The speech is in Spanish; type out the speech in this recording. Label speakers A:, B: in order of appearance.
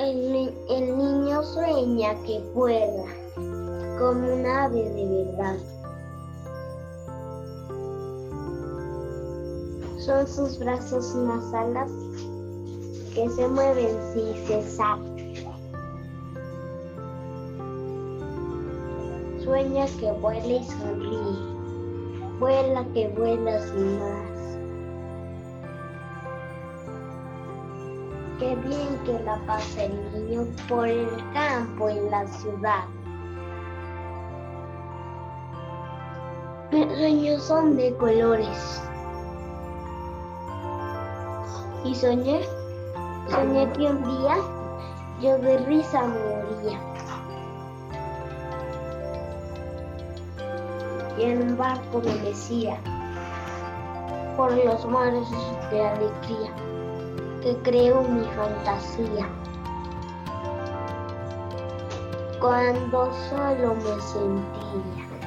A: El, niño sueña que vuela como un ave de verdad. Son sus brazos unas alas que se mueven sin cesar. Sueña que vuela y sonríe, vuela que vuela sin más. Qué bien que la pasa el niño por el campo y la ciudad. Mis sueños son de colores. Y soñé, soñé que un día yo de risa moría. Y en un barco me decía por los mares de alegría que creo mi fantasía. Cuando solo me sentía.